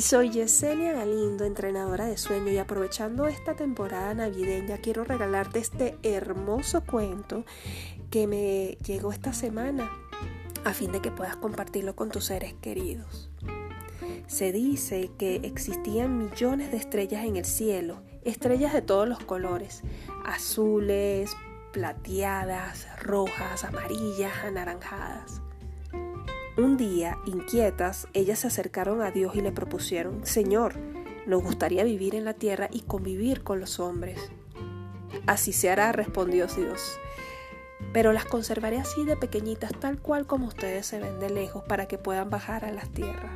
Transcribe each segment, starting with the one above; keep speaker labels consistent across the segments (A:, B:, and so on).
A: Y soy Yesenia Galindo, entrenadora de sueño, y aprovechando esta temporada navideña, quiero regalarte este hermoso cuento que me llegó esta semana, a fin de que puedas compartirlo con tus seres queridos. Se dice que existían millones de estrellas en el cielo, estrellas de todos los colores, azules, plateadas, rojas, amarillas, anaranjadas. Un día, inquietas, ellas se acercaron a Dios y le propusieron, Señor, nos gustaría vivir en la tierra y convivir con los hombres. Así se hará, respondió Dios. Pero las conservaré así de pequeñitas, tal cual como ustedes se ven de lejos, para que puedan bajar a las tierras.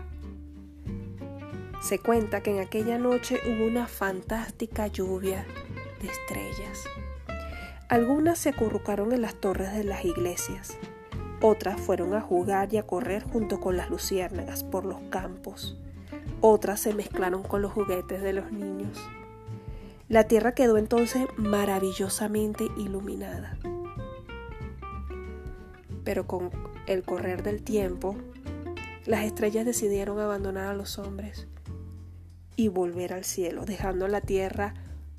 A: Se cuenta que en aquella noche hubo una fantástica lluvia de estrellas. Algunas se acurrucaron en las torres de las iglesias, otras fueron a jugar y a correr junto con las luciérnagas por los campos. Otras se mezclaron con los juguetes de los niños. La tierra quedó entonces maravillosamente iluminada. Pero con el correr del tiempo, las estrellas decidieron abandonar a los hombres y volver al cielo, dejando la tierra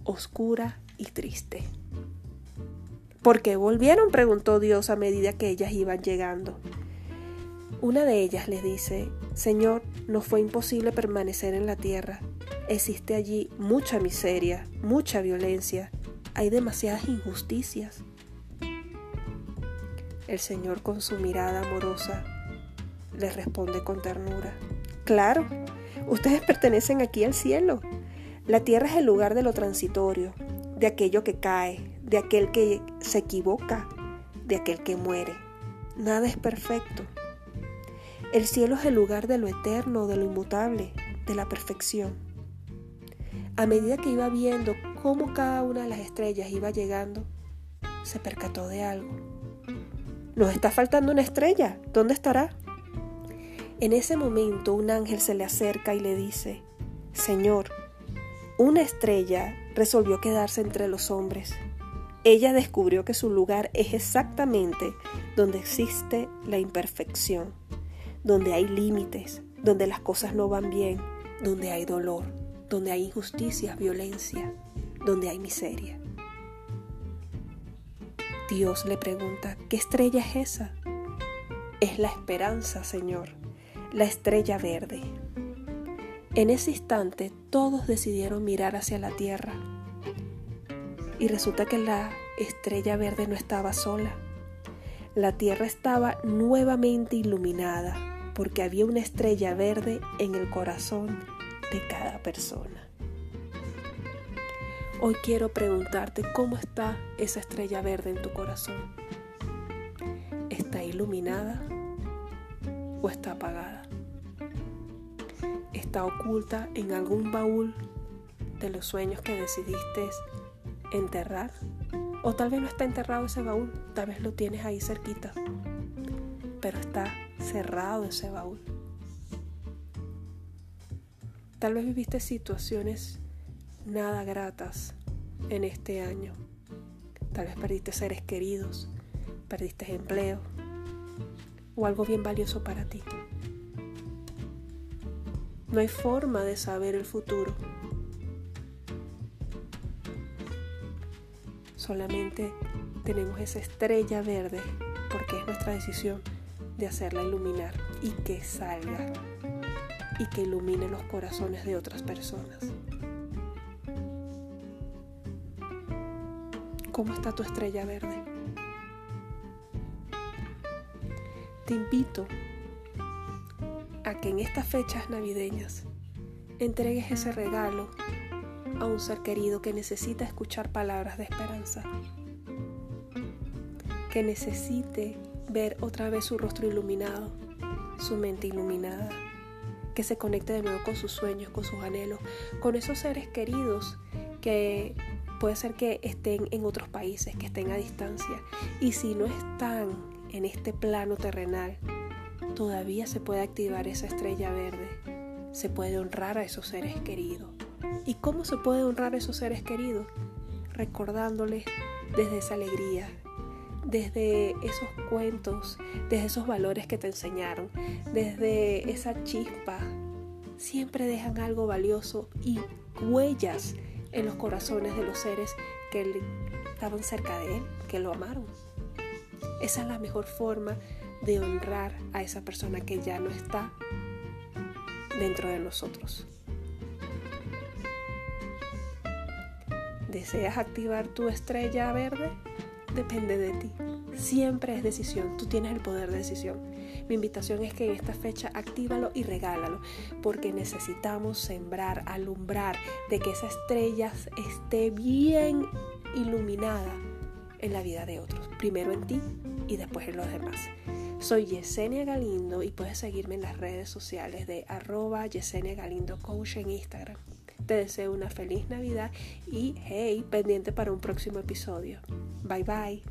A: oscura y triste. ¿Por qué volvieron? preguntó Dios a medida que ellas iban llegando. Una de ellas les dice, Señor, nos fue imposible permanecer en la tierra. Existe allí mucha miseria, mucha violencia, hay demasiadas injusticias. El Señor con su mirada amorosa les responde con ternura, Claro, ustedes pertenecen aquí al cielo. La tierra es el lugar de lo transitorio, de aquello que cae, de aquel que se equivoca, de aquel que muere. Nada es perfecto. El cielo es el lugar de lo eterno, de lo inmutable, de la perfección. A medida que iba viendo cómo cada una de las estrellas iba llegando, se percató de algo. Nos está faltando una estrella. ¿Dónde estará? En ese momento un ángel se le acerca y le dice, Señor, una estrella resolvió quedarse entre los hombres ella descubrió que su lugar es exactamente donde existe la imperfección, donde hay límites, donde las cosas no van bien, donde hay dolor, donde hay injusticia, violencia, donde hay miseria. Dios le pregunta, ¿qué estrella es esa? Es la esperanza, Señor, la estrella verde. En ese instante todos decidieron mirar hacia la tierra y resulta que la estrella verde no estaba sola. La tierra estaba nuevamente iluminada porque había una estrella verde en el corazón de cada persona. Hoy quiero preguntarte cómo está esa estrella verde en tu corazón. ¿Está iluminada o está apagada? ¿Está oculta en algún baúl de los sueños que decidiste enterrar. O tal vez no está enterrado ese baúl, tal vez lo tienes ahí cerquita, pero está cerrado ese baúl. Tal vez viviste situaciones nada gratas en este año. Tal vez perdiste seres queridos, perdiste empleo o algo bien valioso para ti. No hay forma de saber el futuro Solamente tenemos esa estrella verde porque es nuestra decisión de hacerla iluminar y que salga y que ilumine los corazones de otras personas. ¿Cómo está tu estrella verde? Te invito a que en estas fechas navideñas entregues ese regalo a un ser querido que necesita escuchar palabras de esperanza, que necesite ver otra vez su rostro iluminado, su mente iluminada, que se conecte de nuevo con sus sueños, con sus anhelos, con esos seres queridos que puede ser que estén en otros países, que estén a distancia. Y si no están en este plano terrenal, todavía se puede activar esa estrella verde, se puede honrar a esos seres queridos. ¿Y cómo se puede honrar a esos seres queridos? Recordándoles desde esa alegría, desde esos cuentos, desde esos valores que te enseñaron, desde esa chispa siempre dejan algo valioso y huellas en los corazones de los seres que estaban cerca de él, que lo amaron. Esa es la mejor forma de honrar a esa persona que ya no está dentro de nosotros. ¿Deseas activar tu estrella verde? Depende de ti. Siempre es decisión. Tú tienes el poder de decisión. Mi invitación es que en esta fecha actívalo y regálalo, porque necesitamos sembrar, alumbrar, de que esa estrella esté bien iluminada en la vida de otros. Primero en ti y después en los demás. Soy Yesenia Galindo y puedes seguirme en las redes sociales de arroba Yesenia Galindo Coach en Instagram. Te deseo una feliz Navidad y hey, pendiente para un próximo episodio. Bye bye.